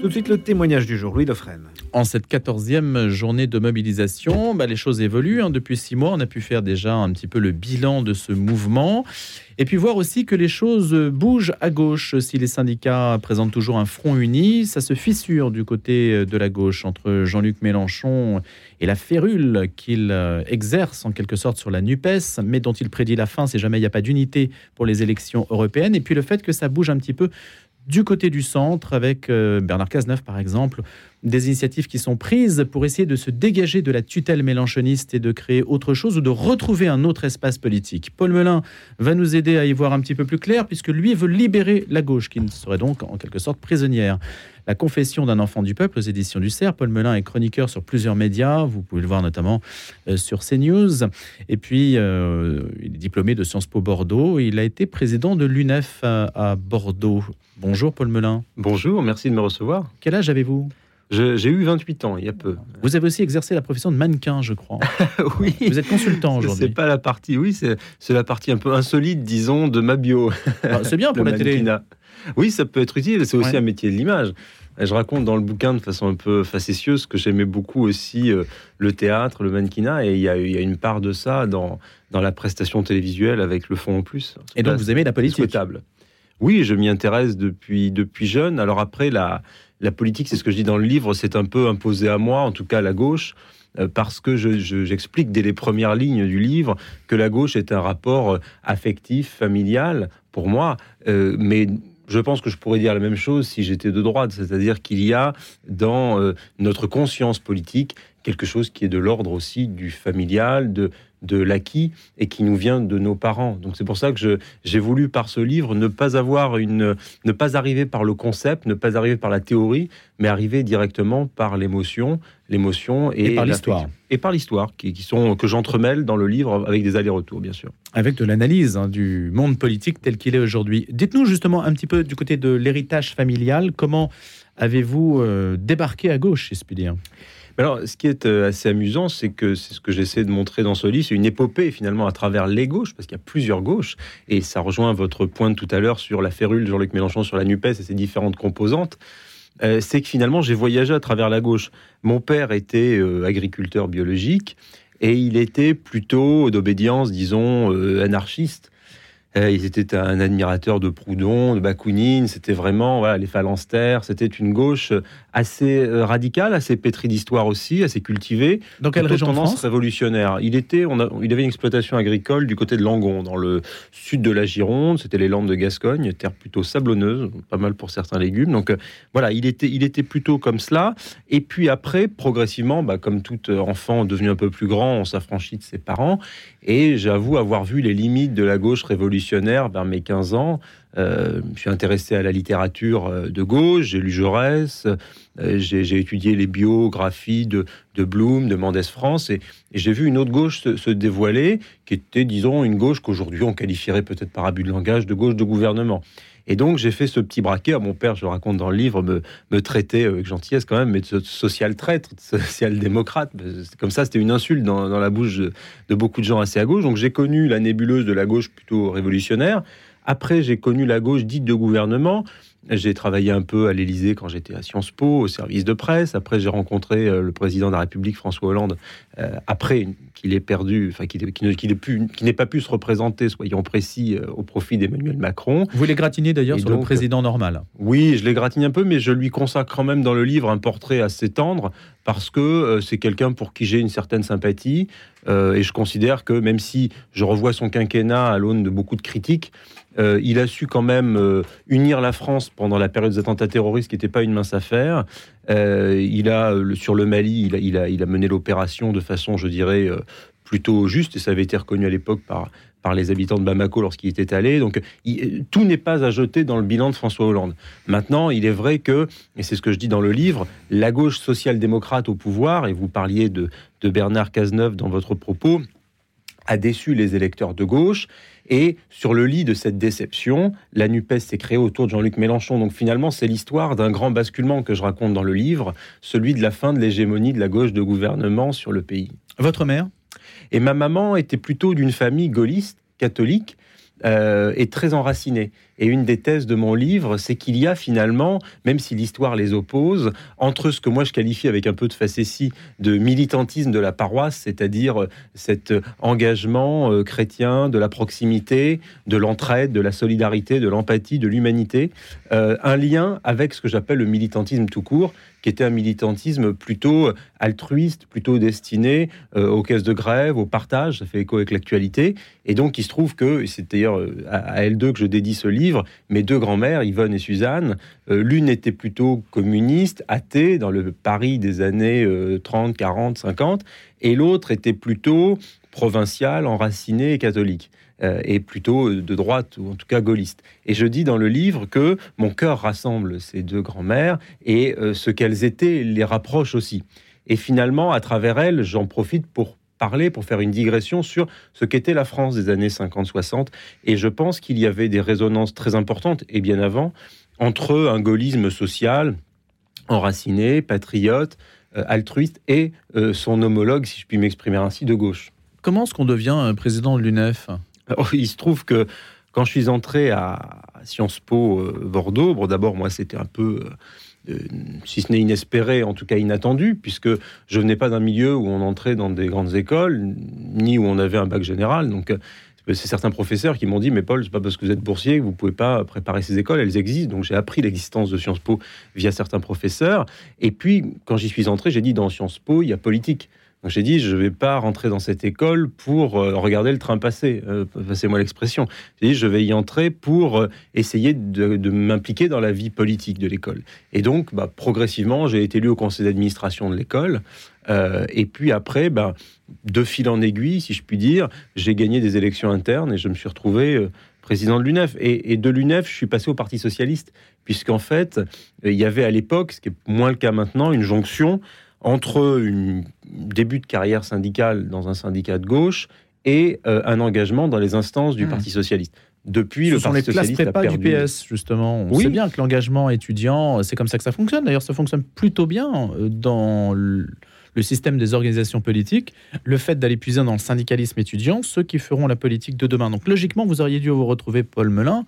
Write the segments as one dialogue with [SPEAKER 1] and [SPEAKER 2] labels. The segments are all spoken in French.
[SPEAKER 1] Tout de suite, le témoignage du jour, Louis Dauphren.
[SPEAKER 2] En cette quatorzième journée de mobilisation, bah, les choses évoluent. hein. Depuis six mois, on a pu faire déjà un petit peu le bilan de ce mouvement. Et puis voir aussi que les choses bougent à gauche. Si les syndicats présentent toujours un front uni, ça se fissure du côté de la gauche entre Jean-Luc Mélenchon et la férule qu'il euh, exerce en quelque sorte sur la NUPES, mais dont il prédit la fin si jamais il n'y a pas d'unité pour les élections européennes. Et puis le fait que ça bouge un petit peu du côté du centre, avec euh, Bernard Cazeneuve par exemple, des initiatives qui sont prises pour essayer de se dégager de la tutelle mélanchoniste et de créer autre chose ou de retrouver un autre espace politique. Paul Melun va nous aider à y voir un petit peu plus clair, puisque lui veut libérer la gauche, qui serait donc en quelque sorte prisonnière. La confession d'un enfant du peuple aux éditions du CERF. Paul Melun est chroniqueur sur plusieurs médias. Vous pouvez le voir notamment euh, sur CNews. Et puis, euh, il est diplômé de Sciences Po Bordeaux. Il a été président de l'UNEF à, à Bordeaux. Bonjour Paul Melun.
[SPEAKER 3] Bonjour, merci de me recevoir.
[SPEAKER 2] Quel âge avez-vous?
[SPEAKER 3] J'ai eu 28 ans, il y a peu.
[SPEAKER 2] Vous avez aussi exercé la profession de mannequin, je crois.
[SPEAKER 3] oui,
[SPEAKER 2] Vous êtes consultant
[SPEAKER 3] c'est
[SPEAKER 2] aujourd'hui.
[SPEAKER 3] pas la partie, oui, c'est c'est la partie un peu insolite, disons, de ma bio.
[SPEAKER 2] Ah, C'est bien pour la télé.
[SPEAKER 3] mannequinat. Oui, ça peut être utile, c'est aussi
[SPEAKER 2] Ouais.
[SPEAKER 3] un métier de l'image. Je raconte dans le bouquin de façon un peu facétieuse que j'aimais beaucoup aussi euh, le théâtre, le mannequinat, et il y, a, il y a une part de ça dans, dans la prestation télévisuelle avec le fond en plus.
[SPEAKER 2] Et donc,
[SPEAKER 3] C'est
[SPEAKER 2] vous aimez la politique
[SPEAKER 3] souhaitable. Oui, je m'y intéresse depuis, depuis jeune. Alors après, la, la politique, c'est ce que je dis dans le livre, c'est un peu imposé à moi, en tout cas à la gauche, euh, parce que je- je- j'explique dès les premières lignes du livre que la gauche est un rapport euh, affectif, familial, pour moi, Euh, mais je pense que je pourrais dire la même chose si j'étais de droite, c'est-à-dire qu'il y a dans notre conscience politique quelque chose qui est de l'ordre aussi du familial, de, de l'acquis et qui nous vient de nos parents. Donc c'est pour ça que j'ai voulu par ce livre ne pas avoir une, ne pas arriver par le concept, ne pas arriver par la théorie, mais arriver directement par l'émotion, l'émotion et,
[SPEAKER 2] Et par l'histoire.
[SPEAKER 3] et par l'histoire qui, qui sont que j'entremêle dans le livre avec des allers-retours bien sûr.
[SPEAKER 2] avec de l'analyse hein, du monde politique tel qu'il est aujourd'hui. Dites-nous justement un petit peu du côté de l'héritage familial, comment avez-vous euh, débarqué à gauche, si je puis dire?
[SPEAKER 3] Alors, ce qui est euh, assez amusant, c'est que c'est ce que j'essaie de montrer dans ce livre, c'est une épopée finalement à travers les gauches, parce qu'il y a plusieurs gauches, et ça rejoint votre point de tout à l'heure sur la férule de Jean-Luc Mélenchon sur la NUPES et ses différentes composantes. Euh, c'est que finalement, j'ai voyagé à travers la gauche. Mon père était euh, agriculteur biologique, et il était plutôt d'obédience, disons, anarchiste. Euh, il était un admirateur de Proudhon, de Bakounine. C'était vraiment voilà, les phalanstères. C'était une gauche assez euh, radicale, assez pétrie d'histoire aussi, assez cultivée.
[SPEAKER 2] Dans quelle région de
[SPEAKER 3] tendance
[SPEAKER 2] France?
[SPEAKER 3] révolutionnaire. Il était, on a, il avait une exploitation agricole du côté de Langon, dans le sud de la Gironde. C'était les Landes de Gascogne, terre plutôt sablonneuse, pas mal pour certains légumes. Donc euh, voilà, il était, il était plutôt comme cela. Et puis après, progressivement, bah, comme tout enfant devenu un peu plus grand, on s'affranchit de ses parents. Et j'avoue avoir vu les limites de la gauche révolutionnaire vers mes 15 ans. Euh, je suis intéressé à la littérature euh, de gauche, j'ai lu Jaurès, euh, j'ai étudié les biographies de, de Bloom, de Mendès France, et, j'ai vu une autre gauche se dévoiler, qui était, disons, une gauche qu'aujourd'hui on qualifierait peut-être par abus de langage de gauche de gouvernement. Et donc j'ai fait ce petit braquet. À mon père, je le raconte dans le livre, me, me traitait avec gentillesse quand même, mais de so- social traître, de social-démocrate. C'est Comme ça, c'était une insulte dans, la bouche de beaucoup de gens assez à gauche. Donc j'ai connu la nébuleuse de la gauche plutôt révolutionnaire. Après, j'ai connu la gauche dite de gouvernement. J'ai travaillé un peu à l'Élysée quand j'étais à Sciences Po, au service de presse. Après, j'ai rencontré euh, le président de la République, François Hollande, euh, après qu'il ait perdu, enfin qu'il n'ait pas pu se représenter, soyons précis, euh, au profit d'Emmanuel Macron.
[SPEAKER 2] Vous les gratinez d'ailleurs sur le président normal.
[SPEAKER 3] Oui, je l'ai gratiné un peu, mais je lui consacre quand même dans le livre un portrait assez tendre parce que euh, c'est quelqu'un pour qui j'ai une certaine sympathie euh, et je considère que même si je revois son quinquennat à l'aune de beaucoup de critiques, euh, il a su quand même unir la France pendant la période des attentats terroristes qui n'était pas une mince affaire. Il a sur le Mali, il a, il a, mené l'opération de façon, je dirais, plutôt juste et ça avait été reconnu à l'époque par par les habitants de Bamako lorsqu'il était allé. Donc tout n'est pas à jeter dans le bilan de François Hollande. Maintenant, il est vrai que, et c'est ce que je dis dans le livre, la gauche social-démocrate au pouvoir, et vous parliez de, de Bernard Cazeneuve dans votre propos, a déçu les électeurs de gauche. Et sur le lit de cette déception, la NUPES s'est créée autour de Jean-Luc Mélenchon. Donc finalement, c'est l'histoire d'un grand basculement que je raconte dans le livre, celui de la fin de l'hégémonie de la gauche de gouvernement sur le pays.
[SPEAKER 2] Votre mère
[SPEAKER 3] Et ma maman était plutôt d'une famille gaulliste, catholique. euh, est très enracinée. Et une des thèses de mon livre, c'est qu'il y a finalement, même si l'histoire les oppose, entre ce que moi je qualifie avec un peu de facétie de militantisme de la paroisse, c'est-à-dire cet engagement euh, chrétien de la proximité, de l'entraide, de la solidarité, de l'empathie, de l'humanité, euh, un lien avec ce que j'appelle le militantisme tout court, qui était un militantisme plutôt altruiste, plutôt destiné euh, aux caisses de grève, au partage, ça fait écho avec l'actualité. Et donc, il se trouve que, c'est d'ailleurs euh, à elles deux que je dédie ce livre, mes deux grands-mères, Yvonne et Suzanne, euh, l'une était plutôt communiste, athée, dans le Paris des années 30, 40, 50, et l'autre était plutôt provinciale, enracinée et catholique. Euh, et plutôt de droite, ou en tout cas gaulliste. Et je dis dans le livre que mon cœur rassemble ces deux grands-mères et euh, ce qu'elles étaient les rapproche aussi. Et finalement, à travers elles, j'en profite pour parler, pour faire une digression sur ce qu'était la France des années 50-60. Et je pense qu'il y avait des résonances très importantes, et bien avant, entre un gaullisme social, enraciné, patriote, euh, altruiste, et son homologue, si je puis m'exprimer ainsi, de gauche.
[SPEAKER 2] Comment est-ce qu'on devient président de l'UNEF?
[SPEAKER 3] Il se trouve que quand je suis entré à Sciences Po euh, Bordeaux, d'abord, moi, c'était un peu, euh, euh, si ce n'est inespéré, en tout cas inattendu, puisque je venais pas d'un milieu où on entrait dans des grandes écoles, ni où on avait un bac général. Donc, c'est certains professeurs qui m'ont dit mais Paul c'est pas parce que vous êtes boursier que vous pouvez pas préparer ces écoles elles existent. Donc j'ai appris l'existence de Sciences Po via certains professeurs. Et puis quand j'y suis entré j'ai dit dans Sciences Po il y a politique j'ai dit, je ne vais pas rentrer dans cette école pour euh, regarder le train passer. Euh, passez-moi l'expression. J'ai dit, je vais y entrer pour euh, essayer de, m'impliquer dans la vie politique de l'école. Et donc, bah, progressivement, j'ai été élu au conseil d'administration de l'école. et puis après, bah, de fil en aiguille, si je puis dire, j'ai gagné des élections internes et je me suis retrouvé président de l'UNEF. Et, et, de l'UNEF, je suis passé au Parti socialiste, puisqu'en fait, il y avait à l'époque, ce qui est moins le cas maintenant, une jonction entre un début de carrière syndicale dans un syndicat de gauche et euh, un engagement dans les instances du hmm. Parti socialiste. Depuis,
[SPEAKER 2] Ce
[SPEAKER 3] le
[SPEAKER 2] sont
[SPEAKER 3] Parti
[SPEAKER 2] les
[SPEAKER 3] socialiste
[SPEAKER 2] prépas du PS, justement. On sait bien que l'engagement étudiant, c'est comme ça que ça fonctionne. D'ailleurs, ça fonctionne plutôt bien euh, dans le système des organisations politiques. Le fait d'aller puiser dans le syndicalisme étudiant, ceux qui feront la politique de demain. Donc, logiquement, vous auriez dû vous retrouver, Paul Melun,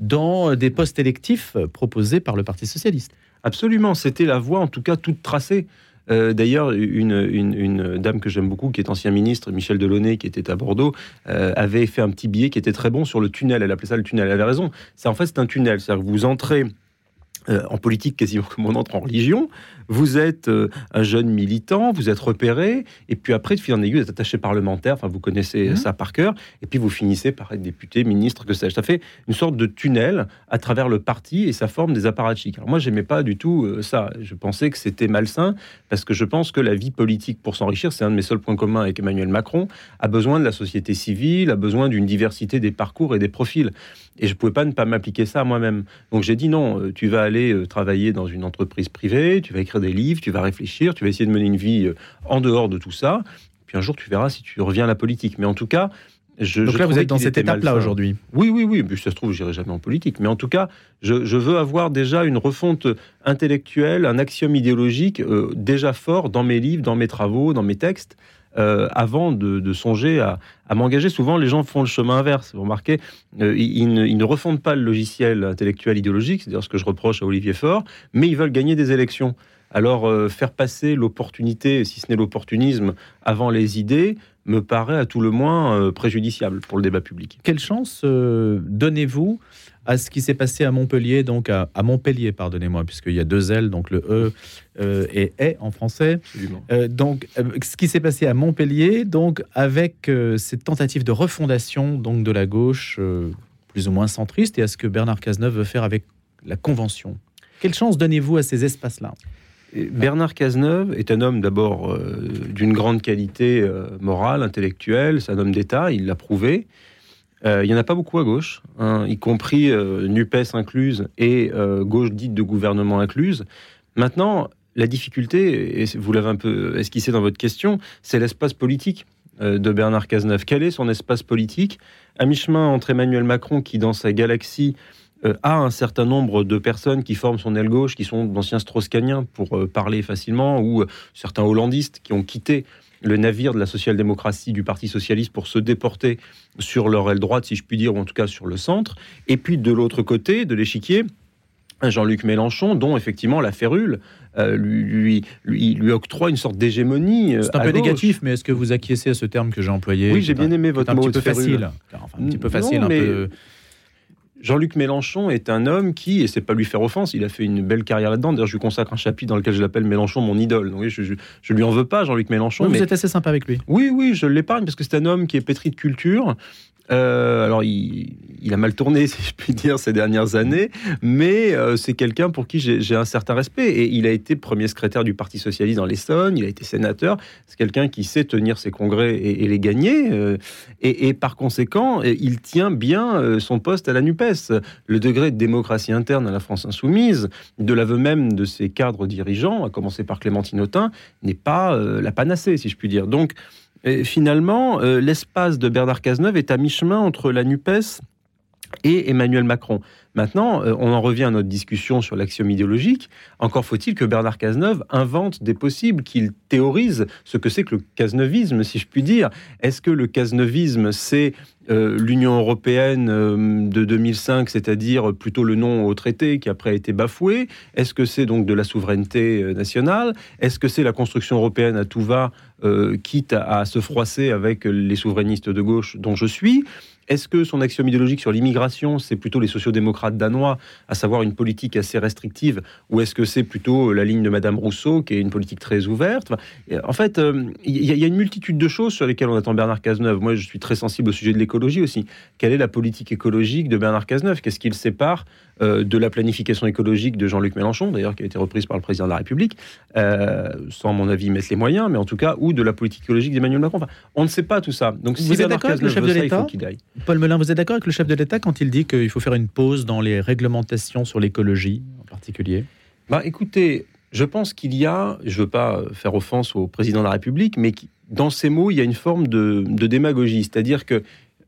[SPEAKER 2] dans des postes électifs proposés par le Parti socialiste.
[SPEAKER 3] Absolument, c'était la voie, en tout cas, toute tracée. Euh, d'ailleurs, une, dame que j'aime beaucoup, qui est ancien ministre, Michel Delaunay, qui était à Bordeaux, euh, avait fait un petit billet qui était très bon sur le tunnel. Elle appelait ça le tunnel. Elle avait raison. C'est en fait c'est un tunnel. C'est-à-dire que vous entrez euh, en politique quasiment comme on entre en religion. Vous êtes euh, un jeune militant, vous êtes repéré, et puis après, de fil en aiguille, vous êtes attaché parlementaire, enfin vous connaissez mmh. ça par cœur, et puis vous finissez par être député, ministre, que sais-je. Ça fait une sorte de tunnel à travers le parti et ça forme des apparatchiks. Alors moi, j'aimais pas du tout euh, ça. Je pensais que c'était malsain, parce que je pense que la vie politique, pour s'enrichir, c'est un de mes seuls points communs avec Emmanuel Macron, a besoin de la société civile, a besoin d'une diversité des parcours et des profils. Et je ne pouvais pas ne pas m'appliquer ça à moi-même. Donc j'ai dit non, tu vas aller euh, travailler dans une entreprise privée, tu vas écrire des livres, tu vas réfléchir, tu vas essayer de mener une vie euh, en dehors de tout ça. Puis un jour, tu verras si tu reviens à la politique. Mais en tout cas,
[SPEAKER 2] je, Donc là, vous êtes dans cette étape-là aujourd'hui.
[SPEAKER 3] Oui, oui, oui. Mais ça se trouve, j'irai jamais en politique. Mais en tout cas, je, veux avoir déjà une refonte intellectuelle, un axiome idéologique déjà fort dans mes livres, dans mes travaux, dans mes textes. Euh, avant de, songer à, m'engager. Souvent, les gens font le chemin inverse. Vous remarquez, euh, ils, ne, refondent pas le logiciel intellectuel idéologique, c'est-à-dire ce que je reproche à Olivier Faure, mais ils veulent gagner des élections. Alors, euh, faire passer l'opportunité, si ce n'est l'opportunisme, avant les idées, me paraît à tout le moins préjudiciable pour le débat public.
[SPEAKER 2] Quelle chance donnez-vous à ce qui s'est passé à Montpellier, donc à, Montpellier, pardonnez-moi, puisqu'il y a deux L, donc le E euh, et est en français. Euh, donc, euh, ce qui s'est passé à Montpellier, donc avec cette tentative de refondation donc de la gauche plus ou moins centriste, et à ce que Bernard Cazeneuve veut faire avec la Convention. Quelle chance donnez-vous à ces espaces-là?
[SPEAKER 3] Bernard Cazeneuve est un homme d'abord d'une grande qualité morale, intellectuelle, c'est un homme d'État, il l'a prouvé. Euh, il n'y en a pas beaucoup à gauche, hein, y compris euh, NUPES incluse et euh, gauche dite de gouvernement incluse. Maintenant, la difficulté, et vous l'avez un peu esquissé dans votre question, c'est l'espace politique de Bernard Cazeneuve. Quel est son espace politique? À mi-chemin entre Emmanuel Macron, qui dans sa galaxie a un certain nombre de personnes qui forment son aile gauche, qui sont d'anciens strauss pour parler facilement, ou certains hollandistes qui ont quitté le navire de la social-démocratie du Parti socialiste pour se déporter sur leur aile droite, si je puis dire, ou en tout cas sur le centre. Et puis de l'autre côté de l'échiquier, Jean-Luc Mélenchon, dont effectivement la férule euh, lui, lui, lui, octroie une sorte d'hégémonie.
[SPEAKER 2] Euh, c'est un peu négatif, mais est-ce que vous acquiescez à ce terme que j'ai employé
[SPEAKER 3] Oui, j'ai bien aimé votre mot.
[SPEAKER 2] Un petit peu facile. Enfin, un petit peu facile, un peu
[SPEAKER 3] Jean-Luc Mélenchon est un homme qui, et c'est pas lui faire offense, il a fait une belle carrière là-dedans. D'ailleurs, je lui consacre un chapitre dans lequel je l'appelle Mélenchon mon idole. Donc, je, je, lui en veux pas, Jean-Luc Mélenchon.
[SPEAKER 2] mais... Vous êtes assez sympa avec lui.
[SPEAKER 3] Oui, oui, je l'épargne parce que c'est un homme qui est pétri de culture, euh, alors, il, a mal tourné, si je puis dire, ces dernières années, mais euh, c'est quelqu'un pour qui j'ai un certain respect. Et il a été premier secrétaire du Parti socialiste dans l'Essonne, il a été sénateur. C'est quelqu'un qui sait tenir ses congrès et, les gagner. Euh, et, par conséquent, il tient bien son poste à la NUPES. Le degré de démocratie interne à la France insoumise, de l'aveu même de ses cadres dirigeants, à commencer par Clémentine Autain, n'est pas la panacée, si je puis dire. Donc, finalement, euh, l'espace de Bernard Cazeneuve est à mi-chemin entre la NUPES et Emmanuel Macron. Maintenant, euh, on en revient à notre discussion sur l'axiome idéologique. Encore faut-il que Bernard Cazeneuve invente des possibles, qu'il théorise ce que c'est que le cazeneuvisme, si je puis dire. Est-ce que le cazeneuvisme, c'est euh, l'Union européenne de 2005, c'est-à-dire plutôt le nom au traité qui après a été bafoué? Est-ce que c'est donc de la souveraineté nationale? Est-ce que c'est la construction européenne à tout va euh, quitte à, se froisser avec les souverainistes de gauche dont je suis? Est-ce que son axiome idéologique sur l'immigration, c'est plutôt les sociodémocrates danois, à savoir une politique assez restrictive, ou est-ce que c'est plutôt la ligne de Madame Rousseau, qui est une politique très ouverte? En fait, euh, il y, a une multitude de choses sur lesquelles on attend Bernard Cazeneuve. Moi, je suis très sensible au sujet de l'écologie aussi. Quelle est la politique écologique de Bernard Cazeneuve? Qu'est-ce qu'il sépare euh, de la planification écologique de Jean-Luc Mélenchon, d'ailleurs, qui a été reprise par le président de la République, sans, à mon avis, mettre les moyens, mais en tout cas, ou de la politique écologique d'Emmanuel Macron. on ne sait pas tout ça.
[SPEAKER 2] Donc, vous êtes d'accord avec le chef de l'État Paul Melun, vous êtes d'accord avec le chef de l'État quand il dit qu'il faut faire une pause dans les réglementations sur l'écologie en particulier?
[SPEAKER 3] Bah, écoutez, je pense qu'il y a, je ne veux pas faire offense au président de la République, mais dans ces mots, il y a une forme de, de démagogie. C'est-à-dire que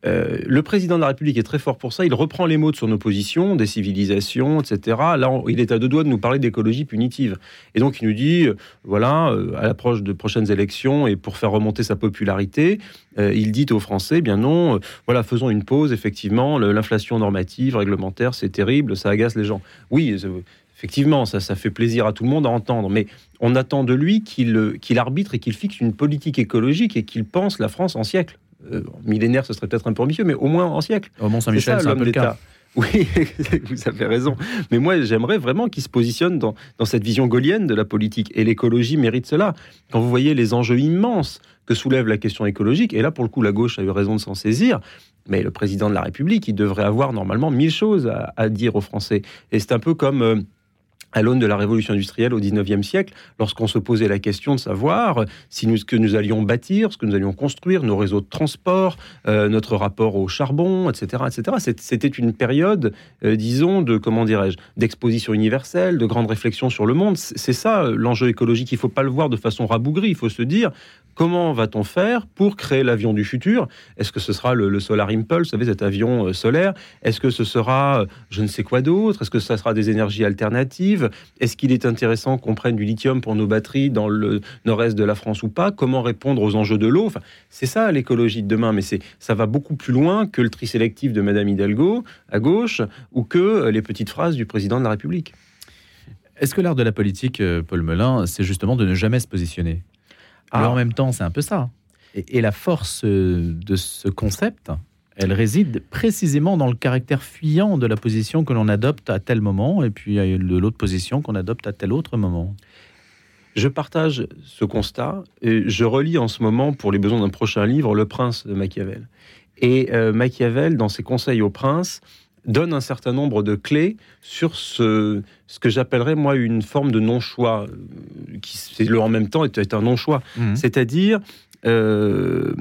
[SPEAKER 3] euh, le président de la République est très fort pour ça. Il reprend les mots de son opposition, des civilisations, etc. Là, il est à deux doigts de nous parler d'écologie punitive. Et donc, il nous dit, euh, voilà, euh, à l'approche de prochaines élections et pour faire remonter sa popularité, il dit aux Français, bien non, voilà, faisons une pause. Effectivement, l'inflation normative, réglementaire, c'est terrible, ça agace les gens. Oui. Effectivement, ça, ça fait plaisir à tout le monde à entendre, mais on attend de lui qu'il arbitre et qu'il fixe une politique écologique et qu'il pense la France en siècle. Euh, millénaire, ce serait peut-être un peu ambitieux, mais au moins en siècle.
[SPEAKER 2] Au Mont Saint-Michel, c'est un peu le cas.
[SPEAKER 3] Oui, vous avez raison. Mais moi, j'aimerais vraiment qu'il se positionne dans, dans, cette vision gaulienne de la politique. Et l'écologie mérite cela. Quand vous voyez les enjeux immenses que soulève la question écologique, et là, pour le coup, la gauche a eu raison de s'en saisir, mais le président de la République, il devrait avoir normalement mille choses à, dire aux Français. Et c'est un peu comme... Euh, à l'aune de la révolution industrielle au XIXe siècle, lorsqu'on se posait la question de savoir si nous, ce que nous allions bâtir, ce que nous allions construire, nos réseaux de transport, euh, notre rapport au charbon, etc., etc. C'était une période, euh, disons, de comment dirais-je, d'exposition universelle, de grande réflexion sur le monde. C'est ça euh, l'enjeu écologique. Il ne faut pas le voir de façon rabougrie. Il faut se dire Comment va-t-on faire pour créer l'avion du futur? Est-ce que ce sera le, Solar Impulse, vous savez, cet avion euh, solaire? Est-ce que ce sera euh, je ne sais quoi d'autre? Est-ce que ça sera des énergies alternatives? Est-ce qu'il est intéressant qu'on prenne du lithium pour nos batteries dans le nord-est de la France ou pas? Comment répondre aux enjeux de l'eau? Enfin, C'est ça l'écologie de demain, mais ça va beaucoup plus loin que le tri sélectif de Madame Hidalgo à gauche ou que euh, les petites phrases du président de la République.
[SPEAKER 2] Est-ce que l'art de la politique, Paul Melun, c'est justement de ne jamais se positionner? Mais en même temps, c'est un peu ça. Et, la force euh, de ce concept, elle réside précisément dans le caractère fuyant de la position que l'on adopte à tel moment, et puis de l'autre position qu'on adopte à tel autre moment.
[SPEAKER 3] Je partage ce constat et je relis en ce moment, pour les besoins d'un prochain livre, Le Prince de Machiavel. Et euh, Machiavel, dans ses conseils au prince, donne un certain nombre de clés sur ce, ce que j'appellerais moi une forme de non-choix, euh, qui le en même temps est, un non-choix. Mmh. C'est-à-dire, euh,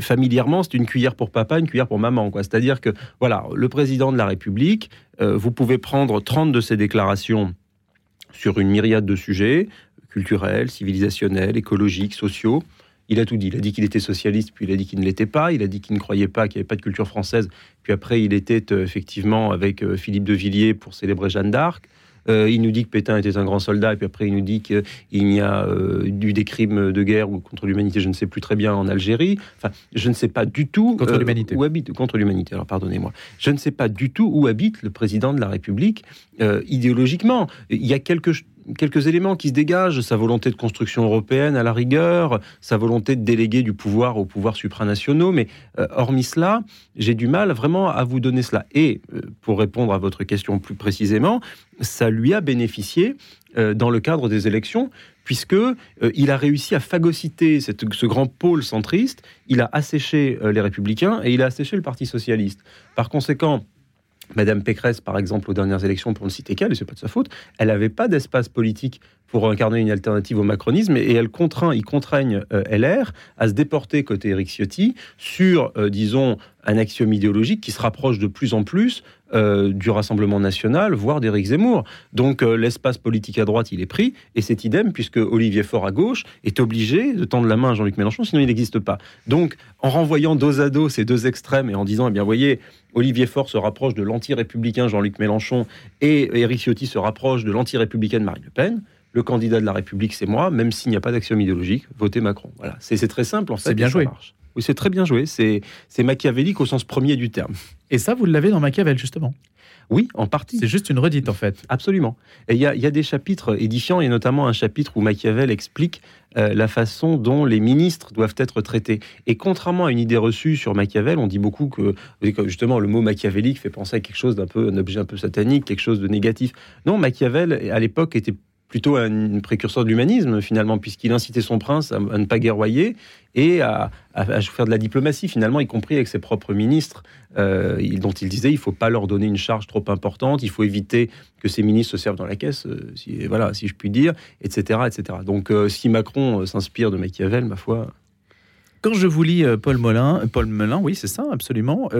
[SPEAKER 3] familièrement, c'est une cuillère pour papa, une cuillère pour maman. C'est-à-dire que, voilà, le président de la République, euh, vous pouvez prendre 30 de ses déclarations sur une myriade de sujets, culturels, civilisationnels, écologiques, sociaux. Il a tout dit. Il a dit qu'il était socialiste, puis il a dit qu'il ne l'était pas. Il a dit qu'il ne croyait pas qu'il n'y avait pas de culture française. Puis après, il était effectivement avec Philippe de Villiers pour célébrer Jeanne d'Arc. Euh, il nous dit que Pétain était un grand soldat, et puis après il nous dit qu'il y a euh, eu des crimes de guerre ou contre l'humanité, je ne sais plus très bien, en Algérie. Enfin, je ne sais pas du tout
[SPEAKER 2] contre l'humanité.
[SPEAKER 3] où habite contre l'humanité. Alors pardonnez-moi, je ne sais pas du tout où habite le président de la République idéologiquement. Il y a quelque quelques éléments qui se dégagent, sa volonté de construction européenne à la rigueur, sa volonté de déléguer du pouvoir aux pouvoirs supranationaux, mais euh, hormis cela, j'ai du mal vraiment à vous donner cela. Et euh, pour répondre à votre question plus précisément, ça lui a bénéficié euh, dans le cadre des élections, puisque il a réussi à phagocyter ce grand pôle centriste, il a asséché les républicains et il a asséché le Parti socialiste. Par conséquent, Madame Pécresse, par exemple, aux dernières élections, pour ne citer qu'elle, et c'est pas de sa faute, elle n'avait pas d'espace politique pour incarner une alternative au macronisme et elle contraint, il contraignent euh, LR à se déporter côté Eric Ciotti sur, euh, disons, un axiome idéologique qui se rapproche de plus en plus euh, du Rassemblement national, voire d'Éric Zemmour. Donc l'espace politique à droite, il est pris, et c'est idem, puisque Olivier Faure à gauche est obligé de tendre la main à Jean-Luc Mélenchon, sinon il n'existe pas. Donc en renvoyant dos à dos ces deux extrêmes et en disant, eh bien voyez, Olivier Faure se rapproche de l'anti-républicain Jean-Luc Mélenchon et Éric Ciotti se rapproche de l'anti-républicaine Marine Le Pen, le candidat de la République, c'est moi, même s'il n'y a pas d'axiome idéologique, votez Macron. Voilà, c'est très simple en fait.
[SPEAKER 2] C'est bien joué.
[SPEAKER 3] Oui, c'est très bien joué. C'est machiavélique au sens premier du terme.
[SPEAKER 2] Et ça, vous l'avez dans Machiavel, justement
[SPEAKER 3] oui, en partie.
[SPEAKER 2] C'est juste une redite, en fait.
[SPEAKER 3] Absolument. Et il y, a des chapitres édifiants, et notamment un chapitre où Machiavel explique euh, la façon dont les ministres doivent être traités. Et contrairement à une idée reçue sur Machiavel, on dit beaucoup que justement le mot machiavélique fait penser à quelque chose d'un peu un objet un peu satanique, quelque chose de négatif. Non, Machiavel à l'époque était plutôt un précurseur de l'humanisme, finalement, puisqu'il incitait son prince à, ne pas guerroyer et à, faire de la diplomatie, finalement, y compris avec ses propres ministres, euh, dont il disait il ne faut pas leur donner une charge trop importante, il faut éviter que ces ministres se servent dans la caisse, euh, si, voilà, si je puis dire, etc. etc. Donc, euh, si Macron s'inspire de Machiavel, ma foi.
[SPEAKER 2] Quand je vous lis Paul Molin, Paul Melun, oui, c'est ça, absolument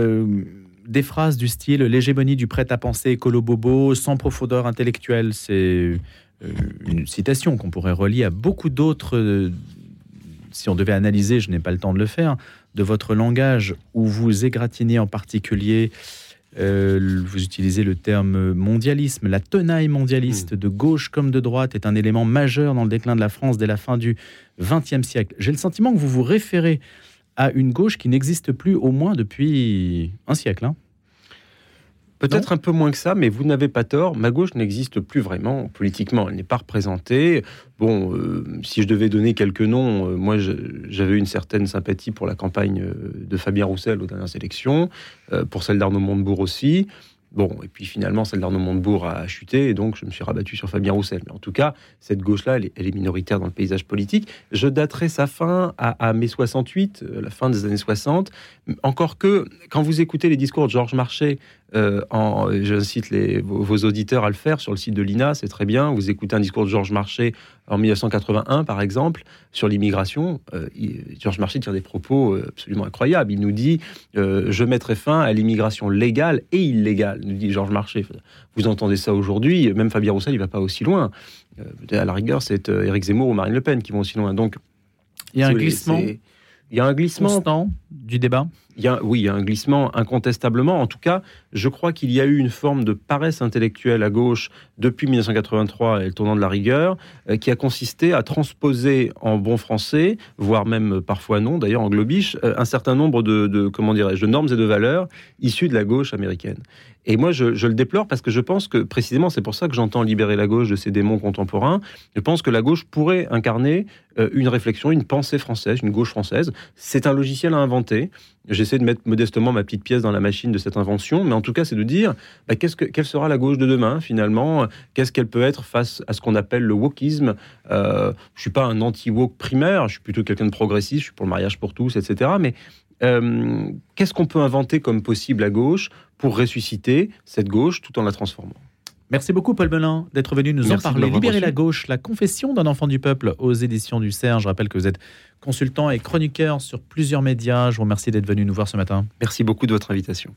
[SPEAKER 2] des phrases du style l'hégémonie du prêt-à-penser écolo-bobo sans profondeur intellectuelle, c'est une citation qu'on pourrait relier à beaucoup d'autres, euh, si on devait analyser, je n'ai pas le temps de le faire, de votre langage où vous égratignez en particulier, euh, vous utilisez le terme mondialisme, la tenaille mondialiste hmm. de gauche comme de droite est un élément majeur dans le déclin de la France dès la fin du XXe siècle. J'ai le sentiment que vous vous référez à une gauche qui n'existe plus au moins depuis un siècle. Hein.
[SPEAKER 3] Peut-être un peu moins que ça, mais vous n'avez pas tort. Ma gauche n'existe plus vraiment politiquement. Elle n'est pas représentée. Bon, euh, si je devais donner quelques noms, euh, moi j'avais une certaine sympathie pour la campagne euh, de Fabien Roussel aux dernières élections, pour celle d'Arnaud Montebourg aussi. Bon, et puis finalement, celle d'Arnaud Montebourg a chuté, et donc je me suis rabattu sur Fabien Roussel. Mais en tout cas, cette gauche-là, elle, est minoritaire dans le paysage politique. Je daterai sa fin à, mai 68, la fin des années 60. Encore que, quand vous écoutez les discours de Georges Marchais euh, en, j'incite les, vos, auditeurs à le faire sur le site de l'INA, c'est très bien. Vous écoutez un discours de Georges Marchais en 1981, par exemple, sur l'immigration. Euh, Georges Marchais tient des propos euh, absolument incroyables. Il nous dit Je mettrai fin à l'immigration légale et illégale, nous dit Georges Marchais. Vous entendez ça aujourd'hui, même Fabien Roussel, il ne va pas aussi loin. à la rigueur, c'est Éric Zemmour ou Marine Le Pen qui vont aussi loin. Donc,
[SPEAKER 2] il y a un glissement.
[SPEAKER 3] Il y a un glissement
[SPEAKER 2] constant du débat?
[SPEAKER 3] Il y a, oui, il y a un glissement incontestablement. En tout cas, je crois qu'il y a eu une forme de paresse intellectuelle à gauche depuis 1983 et le tournant de la rigueur, euh, qui a consisté à transposer en bon français, voire même parfois non, d'ailleurs en globiche, euh, un certain nombre de, comment de normes et de valeurs issues de la gauche américaine. Et moi, je, le déplore parce que je pense que précisément, c'est pour ça que j'entends libérer la gauche de ses démons contemporains. Je pense que la gauche pourrait incarner euh, une réflexion, une pensée française, une gauche française. C'est un logiciel à inventer. J'essaie de mettre modestement ma petite pièce dans la machine de cette invention, mais en tout cas, c'est de dire bah, qu'est-ce que, quelle sera la gauche de demain finalement? Qu'est-ce qu'elle peut être face à ce qu'on appelle le wokisme? Euh, Je suis pas un anti-woke primaire, je suis plutôt quelqu'un de progressiste, je suis pour le mariage pour tous, etc. Mais euh, qu'est-ce qu'on peut inventer comme possible à gauche pour ressusciter cette gauche tout en la transformant?
[SPEAKER 2] Merci beaucoup, Paul Belin, d'être venu nous en parler. Libérer la gauche, la confession d'un enfant du peuple aux éditions du CERF. Je rappelle que vous êtes consultant et chroniqueur sur plusieurs médias. Je vous remercie d'être venu nous voir ce matin.
[SPEAKER 3] Merci beaucoup de votre invitation.